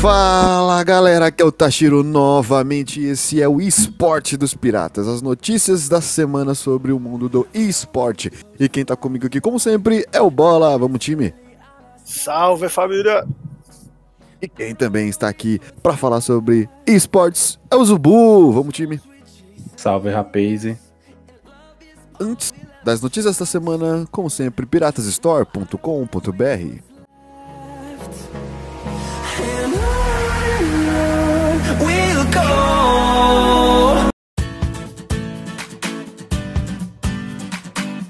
Fala galera, aqui é o Tashiro novamente. Esse é o esporte dos piratas, as notícias da semana sobre o mundo do esporte. E quem tá comigo aqui, como sempre, é o Bola. Vamos, time? Salve família! E quem também está aqui para falar sobre esportes é o Zubu. Vamos, time? Salve, rapaz. Antes das notícias da semana, como sempre, piratasstore.com.br.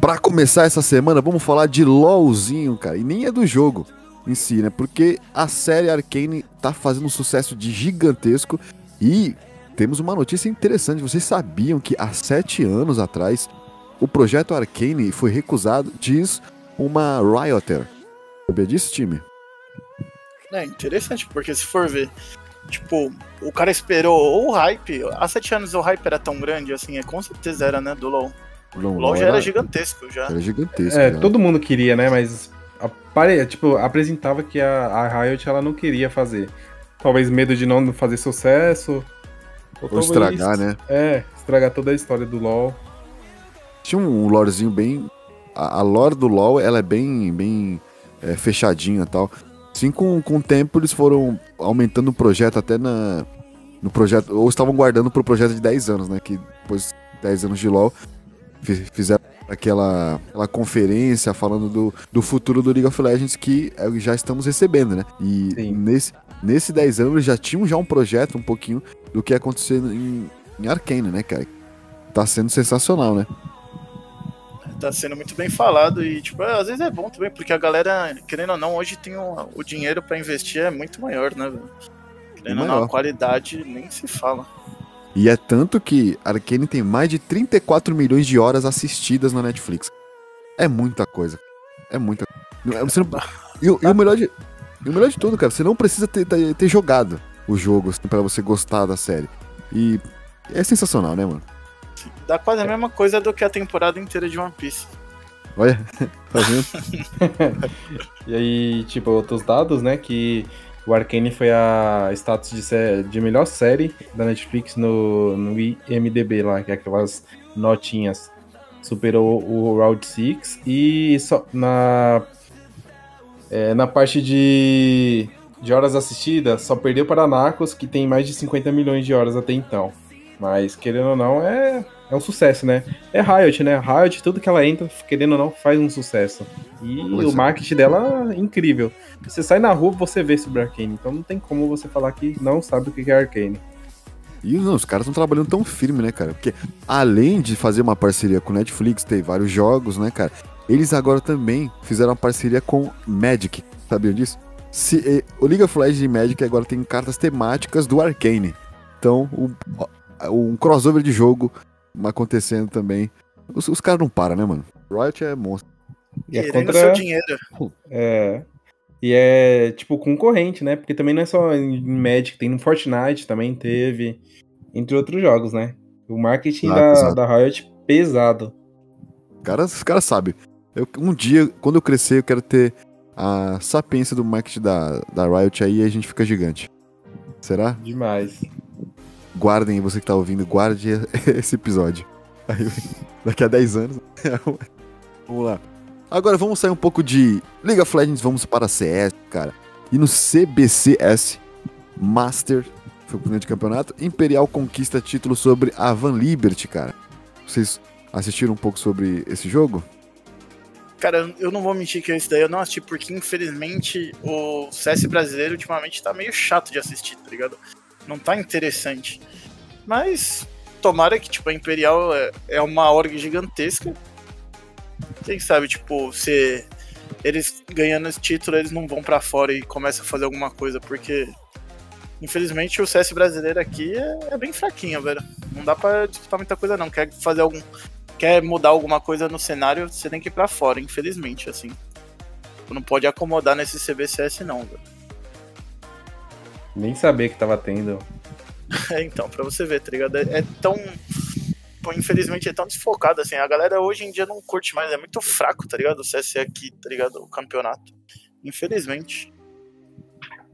Pra começar essa semana, vamos falar de LOLzinho, cara. E nem é do jogo em si, né? Porque a série Arcane tá fazendo um sucesso de gigantesco. E temos uma notícia interessante. Vocês sabiam que há sete anos atrás o projeto Arcane foi recusado, diz uma Rioter. Sabia disso, time? É interessante, porque se for ver, tipo, o cara esperou o hype. Há sete anos o hype era tão grande, assim, é, com certeza era, né, do LoL. O LoL já era gigantesco, já. Era gigantesco. É, já. todo mundo queria, né? Mas apare... tipo, apresentava que a, a Riot ela não queria fazer. Talvez medo de não fazer sucesso. Ou talvez- estragar, né? É, estragar toda a história do LoL. Tinha um lorezinho bem. A, a lore do LoL, ela é bem, bem é, fechadinha e tal. Assim, com, com o tempo, eles foram aumentando o projeto até na. No projeto. Ou estavam guardando pro projeto de 10 anos, né? Que depois de 10 anos de LoL fi- fizeram aquela, aquela conferência falando do, do futuro do League of Legends que é, já estamos recebendo, né? E Sim. nesse, nesse 10 anos eles já tinham já um projeto um pouquinho do que ia acontecer em, em Arcane, né, cara? Tá sendo sensacional, né? Tá sendo muito bem falado e, tipo, às vezes é bom também, porque a galera, querendo ou não, hoje tem o, o dinheiro pra investir é muito maior, né, velho? Querendo ou não, a qualidade nem se fala. E é tanto que Arcane tem mais de 34 milhões de horas assistidas na Netflix. É muita coisa. É muita você não- e, o- e o melhor de, e o melhor de tudo, cara, você não precisa ter, ter, ter jogado o jogo assim, para você gostar da série. E é sensacional, né, mano? Dá quase a mesma coisa do que a temporada inteira de One Piece. Olha, tá vendo? E aí, tipo, outros dados, né? Que o Arcane foi a status de, de melhor série da Netflix no, no IMDB lá, que é aquelas notinhas. Superou o Round 6 e só na, é, na parte de, de horas assistidas, só perdeu para Narcos, que tem mais de 50 milhões de horas até então. Mas, querendo ou não, é, é um sucesso, né? É Riot, né? Riot, tudo que ela entra, querendo ou não, faz um sucesso. E Pois o é. marketing dela é incrível. Você sai na rua, você vê sobre Arcane. Então não tem como você falar que não sabe o que é Arcane. E não, os caras estão trabalhando tão firme, né, cara? Porque além de fazer uma parceria com Netflix, ter vários jogos, né, cara? Eles agora também fizeram uma parceria com Magic. Sabiam disso? Se, eh, o League of Legends e Magic agora tem cartas temáticas do Arcane. Então, o- um crossover de jogo acontecendo também. Os, os caras não param, né, mano? Riot é monstro. E é contra. seu dinheiro. É. E é, tipo, concorrente, né? Porque também não é só em Magic, tem no Fortnite também teve, entre outros jogos, né? O marketing Ah, da, da Riot pesado. Os caras, os caras sabem. Eu, um dia, quando eu crescer, eu quero ter a sapiência do marketing da, da Riot aí e a gente fica gigante. Será? Demais. Guardem, você que tá ouvindo, guarde esse episódio. Aí, daqui a 10 anos. vamos lá. Agora vamos sair um pouco de League of Legends, vamos para CS, cara. E no CBCS Master foi pro grande campeonato. Imperial conquista título sobre a Van Liberty, cara. Vocês assistiram um pouco sobre esse jogo? Cara, eu não vou mentir que esse daí eu não assisti, porque infelizmente o CS brasileiro ultimamente tá meio chato de assistir, tá ligado? Não tá interessante. Mas tomara que, tipo, a Imperial é, é uma org gigantesca. Quem sabe, tipo, se eles ganhando esse título, eles não vão para fora e começam a fazer alguma coisa, porque infelizmente o CS brasileiro aqui é, é bem fraquinho, velho. Não dá pra disputar muita coisa não. Quer fazer algum quer mudar alguma coisa no cenário, você tem que ir pra fora, infelizmente, assim. Não pode acomodar nesse CBCS não, velho. Nem sabia que tava tendo. É, então, pra você ver, tá ligado? É, é tão. Pô, infelizmente é tão desfocado, assim. A galera hoje em dia não curte mais, é muito fraco, tá ligado? O CS aqui, tá ligado? O campeonato. Infelizmente.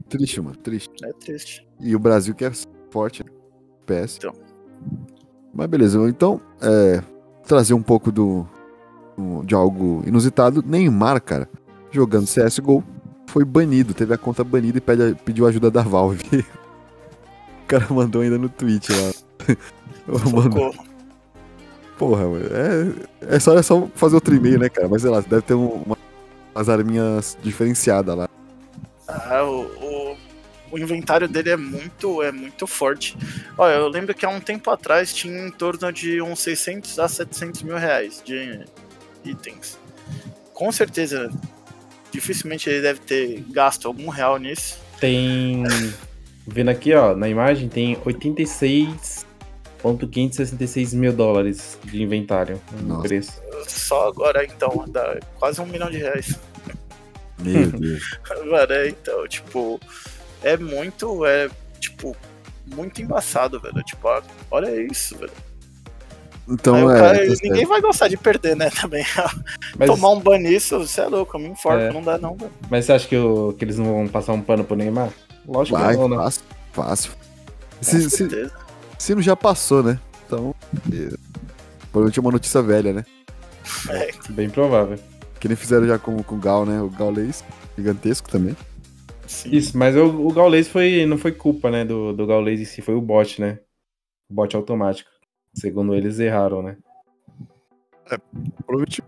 Triste, mano, triste. É triste. E o Brasil que é forte, né? PS. Então. Mas beleza, então, é, trazer um pouco do, de algo inusitado. Neymar, cara, jogando CSGO, foi banido, teve a conta banida e pede, pediu ajuda da Valve. o cara mandou ainda no tweet lá. Mano, porra, é, é, só, é só fazer outro e-mail, né, cara? Mas sei lá, deve ter um, uma, umas arminhas diferenciadas lá. Ah, o, o, o, inventário dele é muito, é muito forte. Olha, eu lembro que há um tempo atrás tinha em torno de uns 600 a 700 mil reais de itens. Com certeza, dificilmente ele deve ter gasto algum real nisso. Tem. Vendo aqui, ó, na imagem, tem 86,566 mil dólares de inventário no preço. Só agora, então, dá quase um milhão de reais. Meu Deus. Mano, é, então, tipo, é muito, é, tipo, muito embaçado, velho. Tipo, olha isso, velho. Então, é, cara, tá ninguém vai gostar de perder, né, também. Mas... Tomar um ban nisso, você é louco, eu me informo, é. não dá não, velho. Mas você acha que, o, que eles não vão passar um pano pro Neymar? Lógico vai, que não, né? Fácil, fácil. Se, se, se, não já passou, né? Então, provavelmente é uma notícia velha, né? É. Bem provável. Que nem fizeram já com, com o Gal, né? O Gaulês, gigantesco também. Sim. Isso, mas o, o Gaulês foi, não foi culpa, né, do, do Gaulês em si, foi o bot, né? O bot automático. Segundo eles, erraram, né? É, provavelmente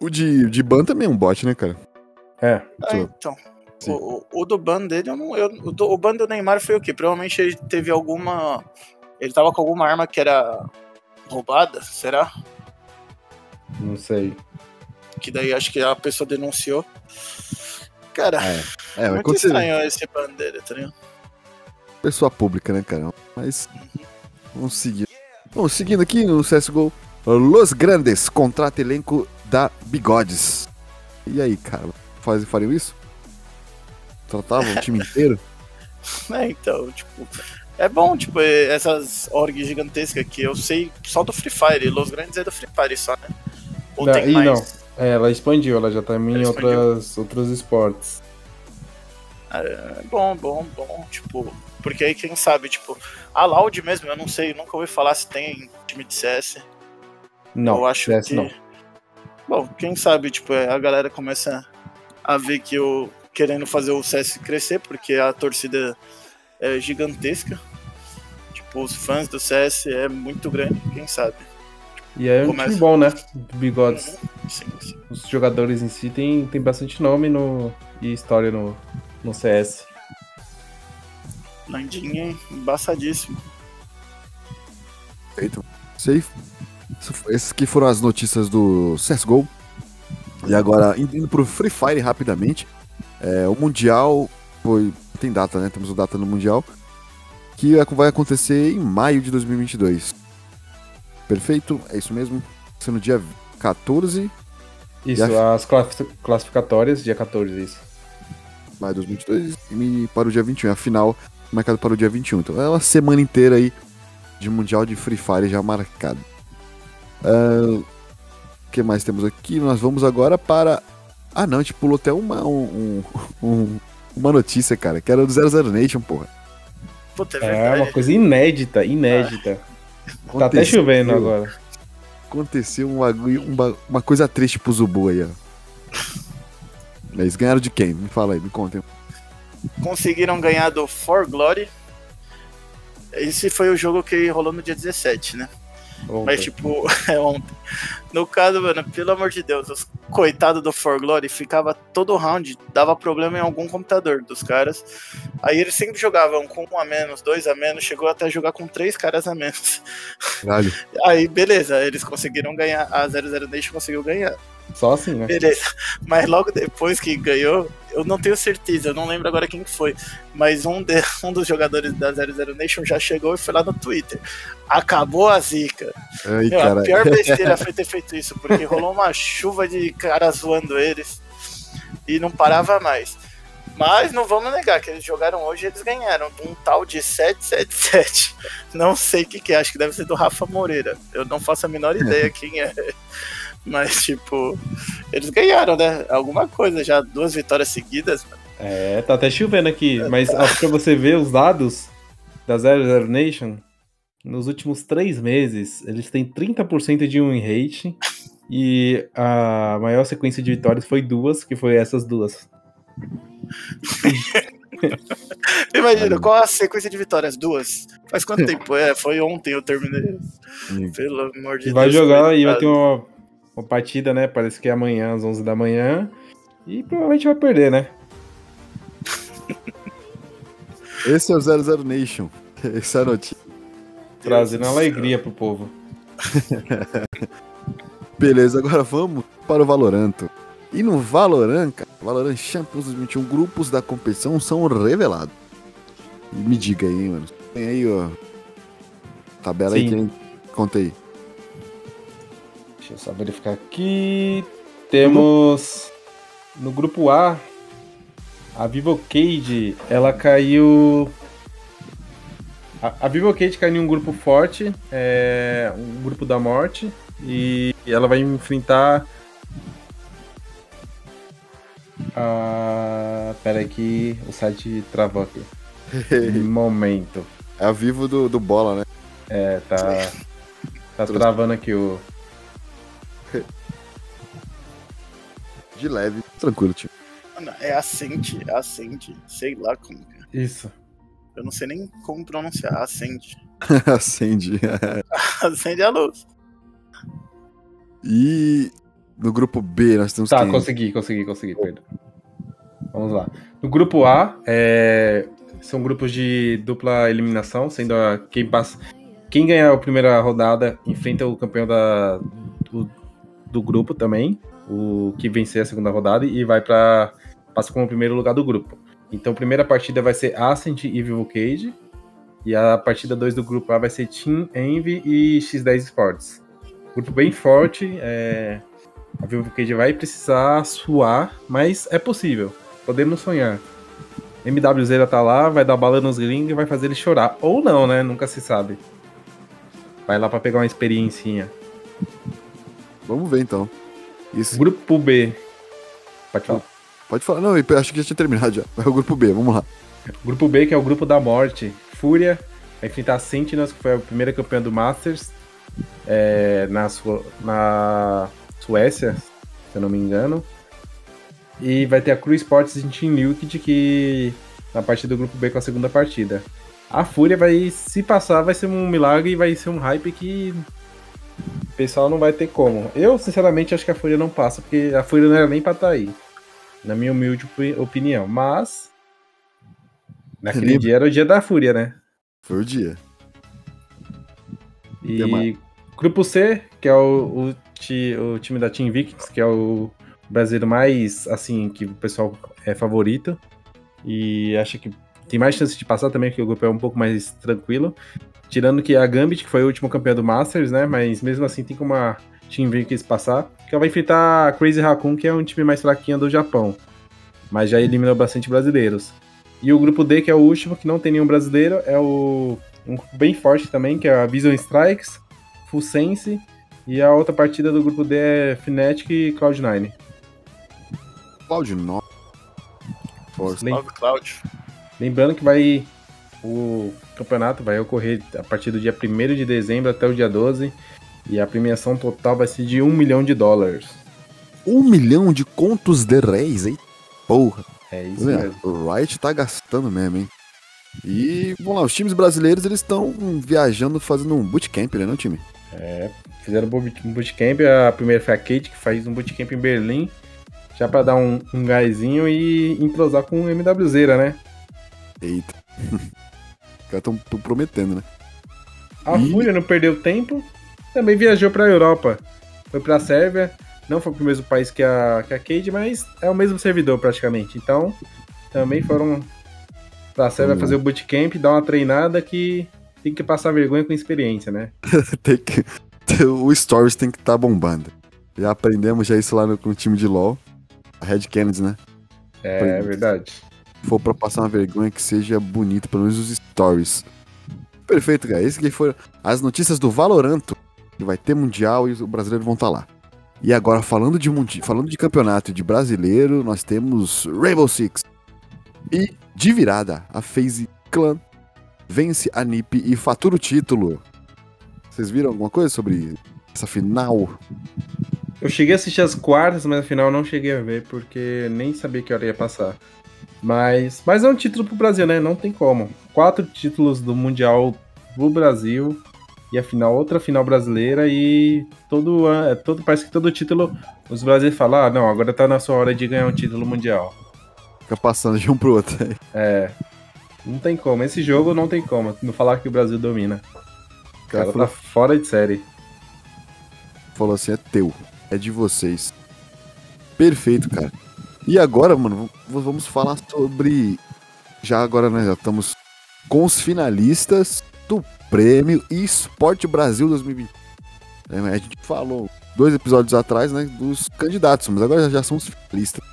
o de, de ban também é um bot, né, cara? É. Ah, então. O, o, do ban dele, eu não, eu, o, do, o ban do Neymar foi o quê? Provavelmente ele teve alguma. Ele tava com alguma arma que era roubada, será? Não sei que daí acho que a pessoa denunciou. Cara, é, é muito estranho esse bandeira, tá ligado? Pessoa pública, né, cara? Mas vamos seguir. Bom, seguindo aqui no CSGO, Los Grandes contrata elenco da Bigodes. E aí, cara, faz, fariam isso? Tratavam o time inteiro? É, então, tipo, é bom, tipo, essas orgs gigantescas que eu sei só do Free Fire. Los Grandes é do Free Fire só, né? Ou não, tem mais? Não. É, ela expandiu, ela já tá em outras, outros esportes. É bom, bom, bom. Tipo, porque aí quem sabe, tipo, a Loud mesmo, eu não sei, nunca ouvi falar se tem time de CS. Não, eu acho CS que... não. Bom, quem sabe, tipo, é, a galera começa a ver que eu querendo fazer o CS crescer, porque a torcida é gigantesca. Tipo, os fãs do CS é muito grande, quem sabe. E é um time bom, né? Bigodes. Sim, sim. Os jogadores em si tem, tem bastante nome no, e história no, no CS. Landinha embaçadíssimo. Feito. Sei. Essas que foram as notícias do CSGO. E agora, indo pro Free Fire rapidamente. É, o Mundial foi. Tem data, né? Temos o data no Mundial. Que vai acontecer em maio de 2022. Perfeito? É isso mesmo? Sendo no dia 14. Isso, as classificatórias, dia 14, isso. Maio 2022 e para o dia 21. A final marcada para o dia 21. Então é uma semana inteira aí de Mundial de Free Fire já marcado. Uh, o que mais temos aqui? Nós vamos agora para. Ah, não, a gente pulou até uma, um, um, uma notícia, cara, que era do 00 Nation, porra. Puta, é, é uma coisa inédita, inédita. Ah. Tá até chovendo agora. Aconteceu uma, uma, uma coisa triste pro Zubu aí, ó. Eles ganharam de quem? Me fala aí, me contem. Conseguiram ganhar do For Glory. Esse foi o jogo que rolou no dia 17, né? Ontem. Mas, tipo, é ontem. No caso, mano, pelo amor de Deus, os coitado do For Glory ficava todo round, dava problema em algum computador dos caras. Aí eles sempre jogavam com um a menos, dois a menos, chegou até jogar com três caras a menos. Vale. Aí, beleza, eles conseguiram ganhar, a 00 Nation conseguiu ganhar. Só assim, né? Beleza. Mas logo depois que ganhou, eu não tenho certeza, eu não lembro agora quem foi, mas um, de, um dos jogadores da 00 Nation já chegou e foi lá no Twitter. Acabou a zica. Ai, Meu, a pior besteira foi ter feito isso, porque rolou uma chuva de caras zoando eles e não parava mais. Mas não vamos negar que eles jogaram hoje e eles ganharam um tal de 777. Não sei o que, que é, acho que deve ser do Rafa Moreira. Eu não faço a menor ideia quem é. Mas, tipo, eles ganharam, né? Alguma coisa já, duas vitórias seguidas, mano. É, tá até chovendo aqui. Mas tá. pra você ver os dados da 00 Nation, nos últimos três meses, eles têm 30% de win rate. E a maior sequência de vitórias foi duas, que foi essas duas. Imagina, qual a sequência de vitórias? Duas. Faz quanto tempo? É, foi ontem eu terminei. Pelo amor de Deus. Vai jogar e vai ter uma uma partida, né? Parece que é amanhã, às 11 da manhã. E provavelmente vai perder, né? Esse é o 00 Nation. Essa é a notícia. Trazendo alegria pro povo. Beleza, agora vamos para o Valoranto. E no Valorant, cara, Valorant Champions 2021, grupos da competição são revelados. Me diga aí, mano. Tem aí, ó. Tabela Sim. aí, quem... conta aí. Deixa eu só verificar aqui. Temos no grupo A a Vivo Cage, ela caiu. A, a Vivo Cage caiu em um grupo forte, é um grupo da morte, e ela vai enfrentar. A... Pera aí que o site travou aqui. Momento. É a Vivo do, do Bola, né? É, tá. Tá travando aqui o. De leve, tranquilo, tio. É Ascente, Ascente, sei lá como é. Isso. Eu não sei nem como pronunciar, Ascende. Acende. Acende a luz. E no grupo B nós temos Tá, quem? consegui, consegui, consegui, perdão. Vamos lá. No grupo A, é... são grupos de dupla eliminação, sendo a... quem passa. Quem ganhar a primeira rodada enfrenta o campeão da... do do grupo também, o que vencer a segunda rodada e vai para passa como primeiro lugar do grupo. Então, a primeira partida vai ser Ascent e Vivo Cage, e a partida 2 do grupo A vai ser Team Envy e X10 Sports. Grupo bem forte, é... a Vivo Cage vai precisar suar, mas é possível, podemos sonhar. MWZ tá lá, vai dar bala nos gringos e vai fazer ele chorar. Ou não, né? Nunca se sabe. Vai lá para pegar uma experiência. Vamos ver então. Isso. Grupo B. Pode falar. Pode falar. Não, acho que já tinha terminado já. É o grupo B, vamos lá. Grupo B, que é o grupo da morte. Fúria vai enfrentar a Sentinels, que foi a primeira campeã do Masters é, na, Su na Suécia, se eu não me engano. E vai ter a Crew Sports em Team Liquid, que na partida do grupo B com a segunda partida. A Fúria vai, se passar, vai ser um milagre e vai ser um hype que o pessoal não vai ter como. Eu, sinceramente, acho que a Fúria não passa, porque a Fúria não era nem pra estar tá aí. Na minha humilde opinião. Mas. Naquele dia era o dia da Fúria, né? Foi o dia. E Grupo C, que é o, o, ti, o, time da Team Vikings, que é o brasileiro mais, assim, que o pessoal é favorito. E acho que tem mais chance de passar também, porque o grupo é um pouco mais tranquilo. Tirando que a Gambit, que foi o último campeão do Masters, né? Mas mesmo assim tem como a Team Vikings passar. Que ela vai enfrentar a Crazy Raccoon, que é um time mais fraquinho do Japão. Mas já eliminou bastante brasileiros. E o grupo D, que é o último, que não tem nenhum brasileiro, é o um grupo bem forte também, que é a Vision Strikes, Full Sense. E a outra partida do grupo D é Fnatic e Cloud9. Cloud9. Força. Lem Cloud. Lembrando que vai o campeonato vai ocorrer a partir do dia 1 de dezembro até o dia 12 e a premiação total vai ser de 1 milhão de dólares. 1 milhão de contos de reis, hein? Porra. É isso mesmo. O Riot tá gastando mesmo, hein? E, vamos lá, os times brasileiros eles estão viajando, fazendo um bootcamp, né, não, time? É, fizeram um bootcamp, a primeira foi a Kate, que faz um bootcamp em Berlim, já pra dar um, um gásinho e entrosar com o MWZera, né? Eita. Os caras estão prometendo, né? A e... Fúria não perdeu tempo, também viajou pra Europa. Foi pra Sérvia, não foi pro mesmo país que a, que a Cade, mas é o mesmo servidor praticamente. Então, também foram pra Sérvia hum. fazer o bootcamp, dar uma treinada que tem que passar vergonha com experiência, né? tem que, o Stories tem que estar tá bombando. Já aprendemos já isso lá no, com o time de LoL. A Red Kennedy, né? É, é verdade. For pra passar uma vergonha que seja bonito, pelo menos os Stories. Perfeito, cara. Esse que foram as notícias do Valoranto. Que vai ter Mundial e os brasileiros vão estar tá lá. E agora, falando de, mundi falando de campeonato de brasileiro, nós temos Rainbow Six. E, de virada, a FaZe Clan vence a NiP e fatura o título. Vocês viram alguma coisa sobre essa final? Eu cheguei a assistir as quartas, mas afinal não cheguei a ver, porque nem sabia que hora ia passar. Mas, mas é um título pro Brasil, né? Não tem como. Quatro títulos do Mundial pro Brasil e a final, outra final brasileira e todo, é, todo parece que todo título os brasileiros falam, ah, não, agora tá na sua hora de ganhar um título mundial. Fica passando de um pro outro aí. É. Não tem como. Esse jogo não tem como. Não falar que o Brasil domina. O cara, cara falou... tá fora de série. Falou assim, é teu. É de vocês. Perfeito, cara. E agora, mano, vamos falar sobre. Já agora, né? Já estamos com os finalistas do Prêmio Esporte Brasil 2020. É, a gente falou dois episódios atrás, né? Dos candidatos, mas agora já são os finalistas.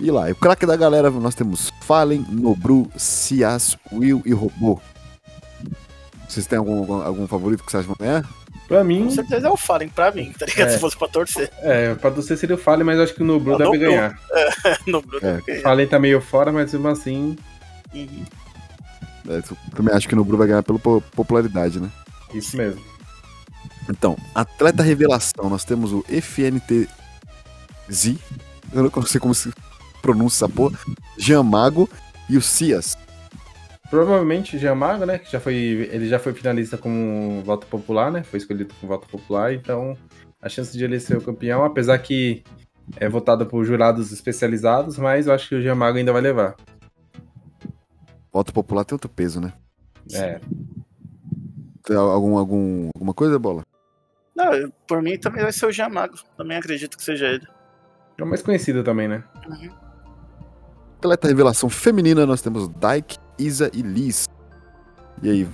E lá, o craque da galera, nós temos Fallen, Nobru, Cias, Will e Robô. Vocês têm algum, algum, favorito que vocês vão ganhar? Pra mim. Com certeza é o Fallen pra mim, tá ligado? É. Se fosse pra torcer. É, pra torcer seria o Fallen, mas acho que o Nobru é, deve Nobru. ganhar. É, Nobru é. deve ganhar. Fallen tá meio fora, mas mesmo assim. Uhum. É, também acho que o Nobru vai ganhar pela popularidade, né? Isso mesmo. Então, atleta revelação, nós temos o FNT Z. Eu não sei como se pronuncia essa porra. Jean Mago e o Cias. Provavelmente Giamago, né? Que já foi. Ele já foi finalista com voto popular, né? Foi escolhido com voto popular, então a chance de ele ser o campeão, apesar que é votado por jurados especializados, mas eu acho que o Giamago ainda vai levar. Voto popular tem outro peso, né? É. Tem algum, algum, alguma coisa, bola? Não, por mim também vai ser o Giamago. Também acredito que seja ele. É o mais conhecido também, né? Uhum. Atleta revelação feminina, nós temos Dyke, Isa e Liz. E aí?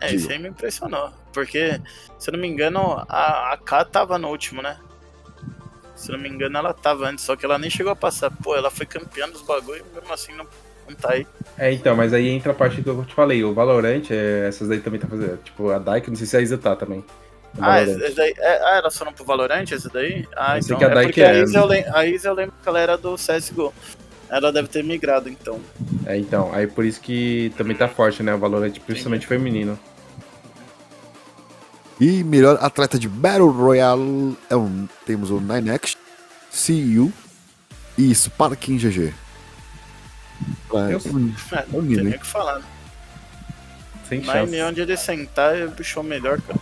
É, isso aí me impressionou. Porque, se eu não me engano, a, a K tava no último, né? Se eu não me engano, ela tava antes, só que ela nem chegou a passar. Pô, ela foi campeã dos bagulho e mesmo assim não, não tá aí. É, então, mas aí entra a parte que eu te falei. O Valorant, é, essas daí também tá fazendo. Tipo, a Dyke, não sei se a Isa tá também. Ah, essa daí, é, ah, elas foram pro Valorant, essa daí? Ah, então. Que a é porque é, a, Isa eu lembro, a Isa eu lembro que ela era do CSGO. Ela deve ter migrado, então. É, então. Aí por isso que também tá forte, né? O Valorant, principalmente Sim. feminino. E melhor atleta de Battle Royale é um, temos o Ninex, CU e Sparking GG. É, Eu, é, não tem nem o que falar, né? Sem Mas onde ele sentar, ele bichou melhor, cara.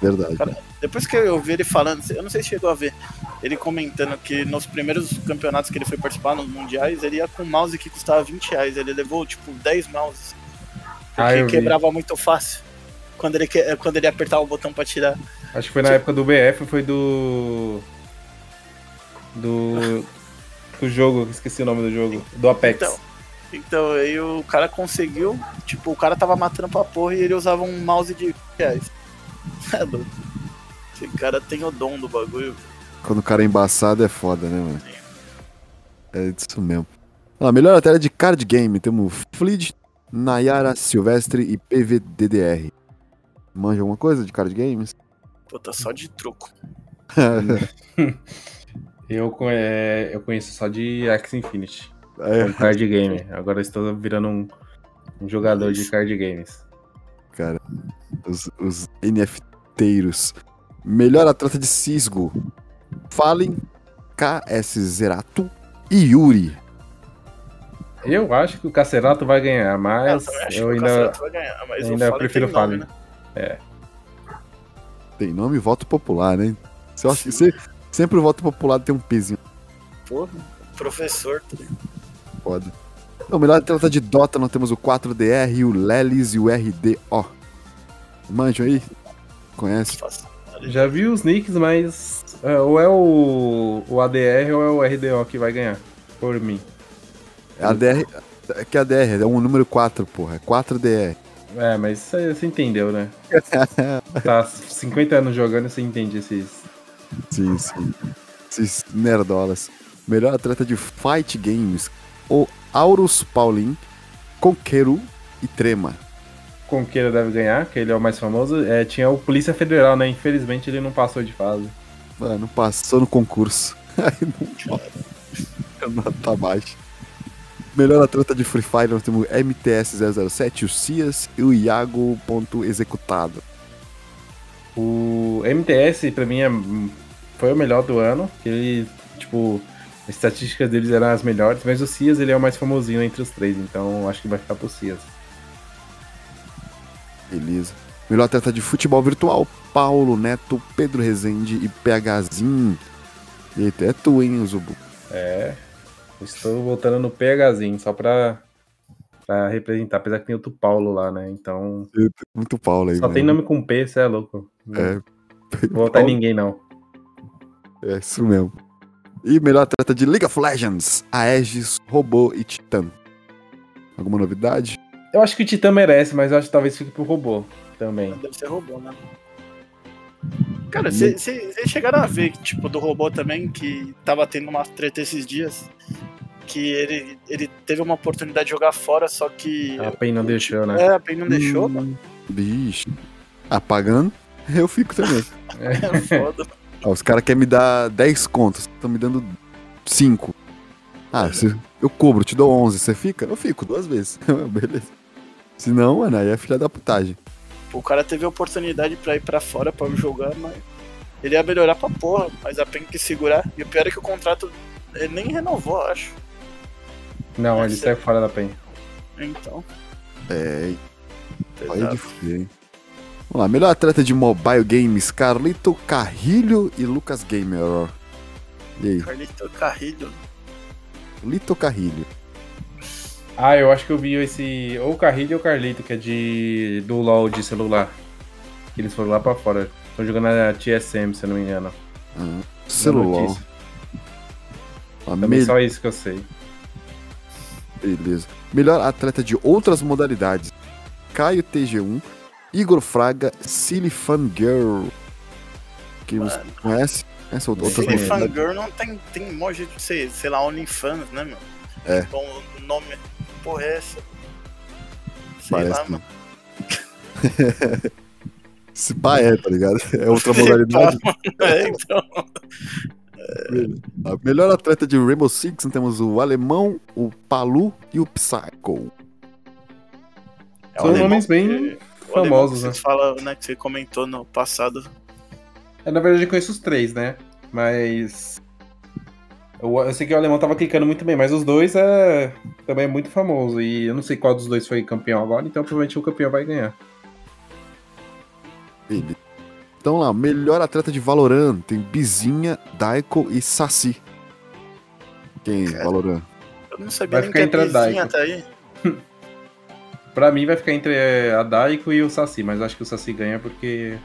Verdade. Cara, depois que eu vi ele falando, eu não sei se chegou a ver, ele comentando que nos primeiros campeonatos que ele foi participar, nos mundiais, ele ia com um mouse que custava 20 reais. Ele levou, tipo, 10 mouses. Porque ah, quebrava muito fácil. Quando ele, quando ele apertava o botão pra tirar. Acho que foi na tipo... época do BF, foi do. Do. do jogo, esqueci o nome do jogo. Do Apex. Então, então aí o cara conseguiu. Tipo, o cara tava matando pra porra e ele usava um mouse de reais. É louco. Esse cara tem o dom do bagulho. Quando o cara é embaçado é foda, né, mano? É isso mesmo. Ah, melhor tela de card game. Temos Fleet, Nayara, Silvestre e PVDDR. Manja alguma coisa de card games? Puta, só de truco. eu, é, eu conheço só de X Infinity. É. Um card game. Agora estou virando um, um jogador Isso. de card games. Cara, os, os NFTeiros. Melhor atleta de Cisgo. Fallen, KS Zerato e Yuri. Eu acho que o Cacerato vai ganhar, mas eu, eu ainda, ganhar, mas ainda prefiro o Fallen. Né? É. Tem nome e voto popular, né? Você acha que você, sempre o voto popular tem um pezinho. Porra, professor. Tá Pode. O melhor trata de Dota, nós temos o 4DR, o Lelis e o RDO. Manjo aí? Conhece? Já vi os nicks, mas é, ou é o, o ADR ou é o RDO que vai ganhar, por mim. É ADR, é que ADR, é um número 4, porra, é 4DR. É, mas você entendeu, né? tá 50 anos jogando, você entende esses... Sim, sim. Esses nerdolas. Melhor atleta de Fight Games, o Aurus Paulin, Conqueiro e Trema. Conqueiro deve ganhar, que ele é o mais famoso. É, tinha o Polícia Federal, né? Infelizmente ele não passou de fase. Mano, passou no concurso. Aí não. tá baixo. Melhor atleta de Free Fire, nós temos MTS007, o Cias e o Iago ponto executado. O MTS, pra mim, é, foi o melhor do ano. Ele, tipo, as estatísticas deles eram as melhores, mas o Cias ele é o mais famosinho entre os três, então acho que vai ficar pro Cias. Beleza. Melhor atleta de futebol virtual, Paulo Neto, Pedro Rezende e PHzinho. Eita, é tu, hein, Zubu? É, estou voltando no PHzinho, só pra, pra representar, apesar que tem outro Paulo lá, né? Então. Muito Paulo aí. Só tem nome com P, você é louco. É. Não vou votar em ninguém, não. É isso mesmo. E melhor atleta de League of Legends, Aegis, Robô e Titã. Alguma novidade? Eu acho que o Titã merece, mas eu acho que talvez fique pro Robô também. Deve ser Robô, né? Cara, vocês chegaram a ver, tipo, do robô também, que tava tendo uma treta esses dias, que ele, ele teve uma oportunidade de jogar fora, só que... A PEN não deixou, né? É, a PEN não deixou, hum, mano. Bicho. Apagando, eu fico também. é foda. Ah, os caras querem me dar 10 contos, estão me dando 5. Ah, se eu cobro, te dou 11, você fica? Eu fico duas vezes. Beleza. Se não, mano, aí é filha da putagem. O cara teve a oportunidade pra ir pra fora pra jogar, mas ele ia melhorar pra porra, mas a PEN que segurar. E o pior é que o contrato ele nem renovou, acho. Não, ele saiu fora da PEN. Então. É. Olha de fuder, hein? Vamos lá, melhor atleta de mobile games, Carlito Carrilho e Lucas Gamer. E aí? Carlito Carrilho. Lito Carrilho. Ah, eu acho que eu vi esse. Ou Carrilho ou Carlito, que é de. do LOL de celular. Eles foram lá pra fora. Estão jogando na TSM, se eu não me engano. Ah, celular. Também me... só isso que eu sei. Beleza. Melhor atleta de outras modalidades. Caio TG1 Igor Fraga, Silly Fun Girl. Que você conhece? Essa outra Silly Fun Girl não tem, tem emoji de sei, sei lá, OnlyFans, né, meu? É. Então, o nome. Porra, é essa? Sei Parece lá, que... mano. Se pá é, tá ligado? É outra modalidade. é, então. A melhor atleta de Rainbow Six, temos o Alemão, o Palu e o Psycho. É São nomes bem famosos, né? Você fala, né, que você comentou no passado. É, na verdade eu conheço os três, né? Mas. Eu, eu, sei que o alemão tava clicando muito bem, mas os dois é também é muito famoso. E eu não sei qual dos dois foi campeão agora, então provavelmente o campeão vai ganhar. Então lá, melhor atleta de Valorant tem Bizinha, Daiko e Saci. Quem? Cara, Valorant. Eu não sabia vai nem ficar que a Bizinha Daiko. tá aí. Pra mim vai ficar entre é, a Daiko e o Saci, mas acho que o Saci ganha porque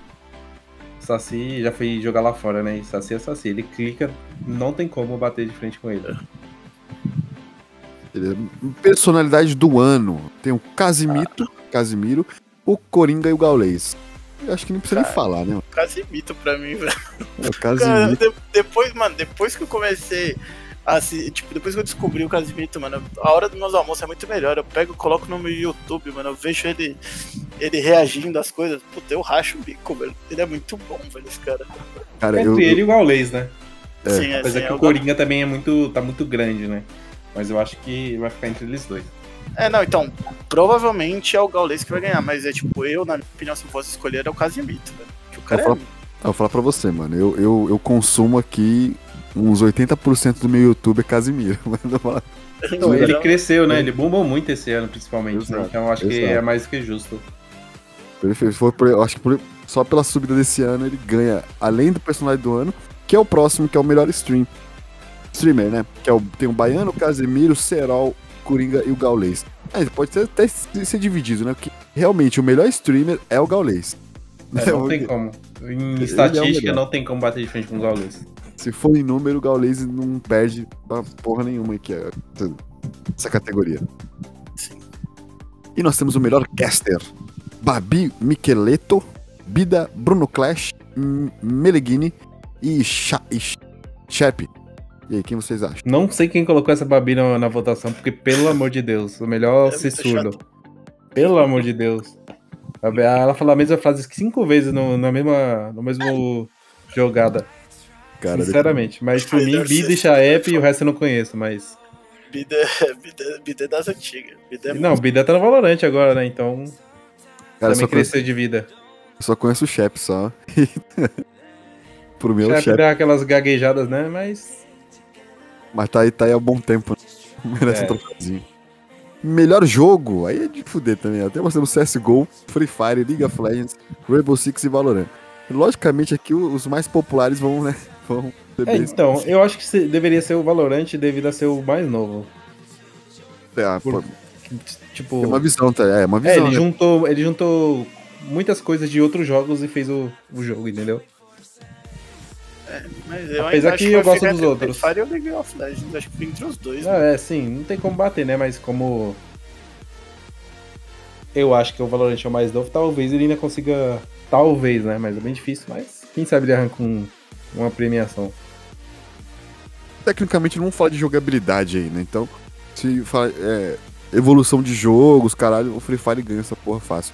o Saci já foi jogar lá fora, né? E Saci é Saci. Ele clica, não tem como bater de frente com ele. É personalidade do ano. Tem o Casimito, ah. Casimiro, o Coringa e o Gaulês. Eu acho que nem precisa Cara, nem falar, né? Casimito pra mim, velho. É o Casimito. Cara, de, depois, mano, depois que eu comecei assim, tipo, depois que eu descobri o Casimito, mano, a hora dos meus almoços é muito melhor. Eu pego, coloco no meu YouTube, mano, eu vejo ele, ele reagindo às coisas. Puta, eu racho o bico, velho. Ele é muito bom, velho, esse cara. cara Entre eu, ele e o Gaules, né? É. Sim, é, Apesar sim, que é o Coringa também é muito, tá muito grande, né? Mas eu acho que vai ficar entre eles dois. É, não, então, provavelmente é o Gaules que vai ganhar, mas é tipo, eu, na minha opinião, se fosse escolher, é o Casimito, velho. Que o cara eu vou, é... falar, eu vou falar pra você, mano. Eu, eu, eu consumo aqui uns 80% do meu YouTube é Casimiro. Então, ele cresceu, né? Ele bombou muito esse ano, principalmente. Né? Então acho exato. que é mais que justo. Perfeito. Foi por, acho que por, só pela subida desse ano ele ganha, além do personagem do ano, que é o próximo, que é o melhor stream. Streamer, né? Que é o, tem o Baiano, o Casemiro, Serol, Coringa e o Gaulês. É, pode ser, até ser dividido, né? Porque realmente o melhor streamer é o Gaulês. É, não tem como. Em ele estatística é não tem como bater de frente com o Gaulês. Se for em número, o Gaulês não perde pra porra nenhuma aqui, essa categoria. E nós temos o melhor caster. Babi Micheleto, Bida, Bruno Clash, Meleghini e, Cha e Shep. E aí, quem vocês acham? Não sei quem colocou essa Babi na, na votação, porque, pelo amor de Deus, o melhor é ser surdo. Chato. Pelo amor de Deus. Ela falou a mesma frase cinco vezes no, na mesma no mesmo jogada. Cara, Sinceramente, mas por mim, Bida e Chaep e o resto eu não conheço, mas. Bida, Bida, Bida é das antigas. Bida é não, muito... Bida tá no Valorante agora, né? Então. Cara, também cresceu conheço... de vida. Eu só conheço o Shep só. Pro meu. Shep dá aquelas gaguejadas, né? Mas. Mas tá aí, tá aí há bom tempo. Né? Merece é. um trocadinho. Melhor jogo, aí é de fuder também. Até temos CSGO, Free Fire, League of Legends, Rainbow Six e Valorant. Logicamente aqui os mais populares vão, né? Vão é, então, eu acho que deveria ser o Valorant devido a ser o mais novo. É, Por, tipo, é uma visão, tá? É uma visão. É, ele, né? juntou, ele juntou muitas coisas de outros jogos e fez o, o jogo, entendeu? É, Apesar que, que eu gosto dos outros. Fire e o League of Legends, acho que entre os dois. Ah, né? É, sim, não tem como bater, né? Mas como eu acho que o Valorant é o mais novo, talvez ele ainda consiga. Talvez, né? Mas é bem difícil, mas quem sabe ele arranca um, uma premiação. Tecnicamente não fala de jogabilidade aí, né? Então, se fala é, evolução de jogos, caralho, o Free Fire ganha essa porra fácil.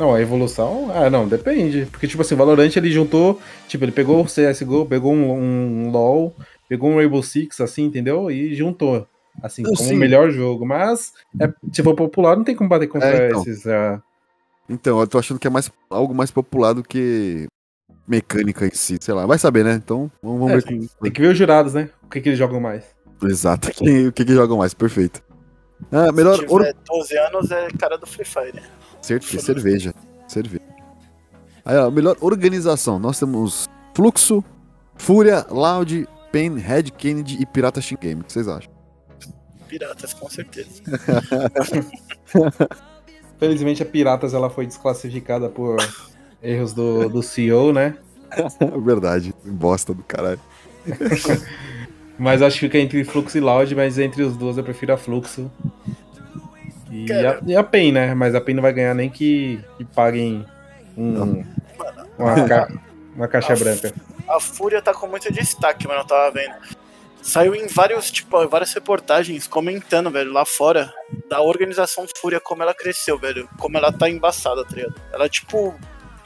Não, a evolução. Ah, não, depende. Porque, tipo assim, o Valorant ele juntou. Tipo, ele pegou o CSGO, pegou um, um LOL, pegou um Rainbow Six, assim, entendeu? E juntou. Assim, como o melhor jogo. Mas, é, se for popular, não tem como bater contra é, então. esses. Uh... Então, eu tô achando que é mais, algo mais popular do que mecânica em si, sei lá. Vai saber, né? Então, vamos, vamos é, ver. Tem, tem que ver os jurados, né? O que, que eles jogam mais. Exato. o que, que jogam mais, perfeito. Ah, melhor. Se tiver 12 anos, é cara do Free Fire. Certeza, cerveja. Cerveja. Aí, ó, melhor organização. Nós temos Fluxo, Fúria, Loud, Pain, Red Kennedy e Pirata Shin Game. O que vocês acham? Piratas, com certeza. Felizmente a Piratas ela foi desclassificada por erros do, do CEO, né? Verdade, bosta do caralho. mas acho que fica entre Fluxo e Loud, mas entre os dois eu prefiro a Fluxo. E a, e a PEN, né? Mas a PEN não vai ganhar nem que, que paguem um, uma, ca, uma caixa a, branca. A Fúria tá com muito destaque, mano, eu tava vendo. Saiu em vários, tipo, várias reportagens comentando, velho, lá fora, da organização Fúria, como ela cresceu, velho. Como ela tá embaçada, tá ligado? Ela, tipo,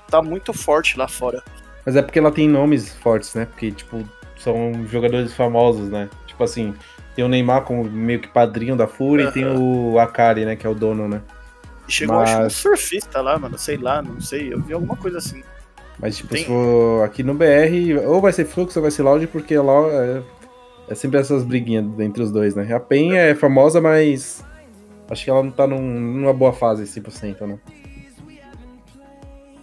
tá muito forte lá fora. Mas é porque ela tem nomes fortes, né? Porque, tipo, são jogadores famosos, né? Tipo assim, tem o Neymar como meio que padrinho da Fúria uhum. e tem o Akari, né? Que é o dono, né? E chegou Mas... um surfista lá, mano. Sei lá, não sei. Eu vi alguma coisa assim. Mas, tipo, tem... se for aqui no BR, ou vai ser Fluxo ou vai ser Loud, porque lá é, é sempre essas briguinhas entre os dois, né? A PEN é famosa, mas acho que ela não tá num, numa boa fase 100%, né?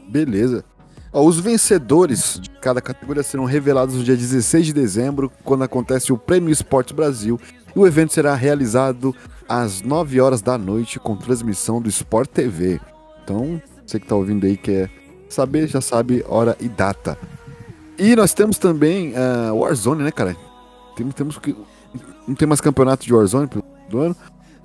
Beleza. Ó, os vencedores de cada categoria serão revelados no dia 16 de dezembro, quando acontece o Prêmio Esportes Brasil. E o evento será realizado às 9 horas da noite com transmissão do Sport TV. Então, você que está ouvindo aí quer saber, já sabe hora e data. E nós temos também uh, Warzone, né, cara? Temos, temos que. Não tem mais campeonato de Warzone do ano,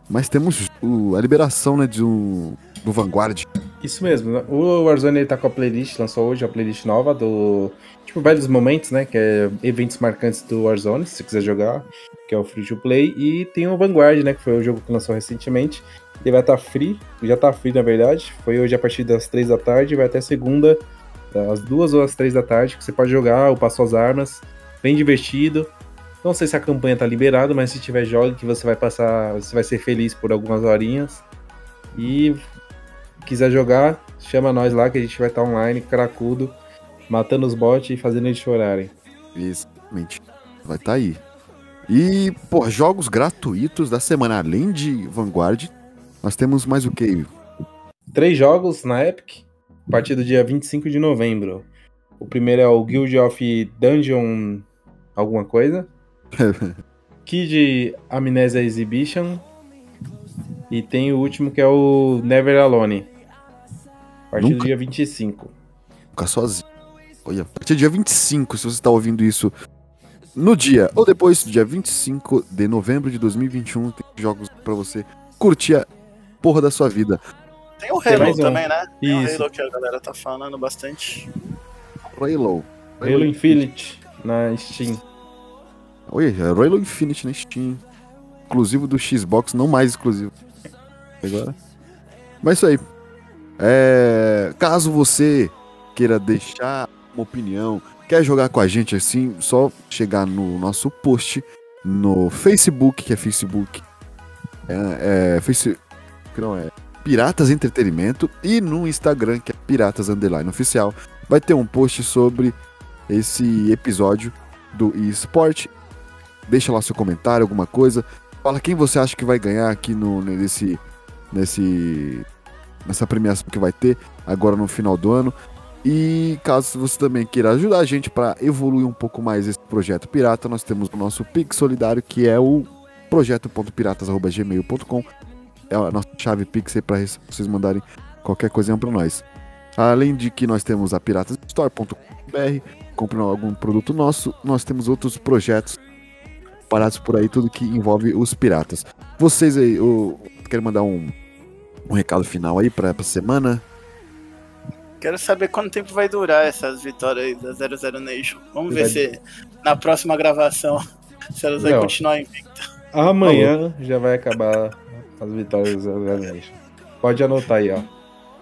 mas temos o, a liberação né, de um, do Vanguard. Isso mesmo. Né? O Warzone ele tá com a playlist, lançou hoje a playlist nova do. Tipo, velhos momentos, né? Que é eventos marcantes do Warzone, se você quiser jogar, que é o Free to Play. E tem o Vanguard, né? Que foi o jogo que lançou recentemente. Ele vai estar tá free, já tá free na verdade. Foi hoje a partir das 3 da tarde, vai até segunda, das 2 ou às 3 da tarde, que você pode jogar, o Passo as Armas. Bem divertido. Não sei se a campanha tá liberada, mas se tiver jogo que você vai passar, você vai ser feliz por algumas horinhas. E quiser jogar, chama nós lá que a gente vai estar online, cracudo, matando os bots e fazendo eles chorarem. Isso, mente. vai estar tá aí. E, pô, jogos gratuitos da semana, além de Vanguard, nós temos mais o que? Três jogos na Epic, a partir do dia 25 de novembro. O primeiro é o Guild of Dungeon alguma coisa. Kid Amnesia Exhibition. E tem o último que é o Never Alone. A partir Nunca... do dia 25. Ficar sozinho. Olha, a partir do dia 25, se você está ouvindo isso no dia ou depois do dia 25 de novembro de 2021, tem jogos para você curtir a porra da sua vida. Tem o Halo tem também, um. né? Tem Isso. o Halo que a galera tá falando bastante. Halo. Halo Infinite na Steam. Oi, é Halo Infinite na Steam. Exclusivo do Xbox, não mais exclusivo. Agora. Mas é isso aí. É... Caso você queira deixar uma opinião, quer jogar com a gente assim, só chegar no nosso post no Facebook, que é Facebook. É, é. Não é. Piratas Entretenimento e no Instagram, que é Piratas Underline Oficial, vai ter um post sobre esse episódio do eSport. Deixa lá seu comentário, alguma coisa. Fala quem você acha que vai ganhar aqui no, nesse, nesse, nessa premiação que vai ter agora no final do ano. E caso você também queira ajudar a gente para evoluir um pouco mais esse projeto pirata, nós temos o nosso Pix Solidário, que é o projeto.piratas.gmail.com. É a nossa chave Pix aí para vocês mandarem qualquer coisinha para nós. Além de que nós temos a piratasstore.com.br, comprem algum produto nosso, nós temos outros projetos parados por aí, tudo que envolve os piratas. Vocês aí, eu, querem mandar um, um recado final aí para essa semana? Quero saber quanto tempo vai durar essas vitórias aí da 00 Nation. Vamos ver se na próxima gravação se elas vão continuar invictas. Amanhã já vai acabar as vitórias da 00 Nation. Pode anotar aí, ó.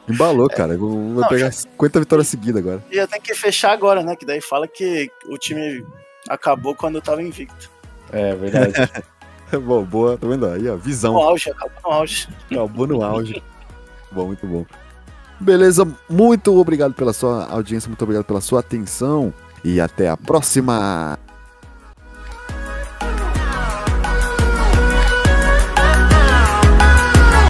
Embalou, é. cara. Vou, Não, pegar já... 50 vitórias seguidas agora. E já tem que fechar agora, né? Que daí fala que o time acabou quando eu tava invicto. É, verdade. bom, boa, tá vendo aí, ó, visão. No auge, acabou no auge. Acabou no auge. bom, muito bom. Beleza, muito obrigado pela sua audiência, muito obrigado pela sua atenção e até a próxima.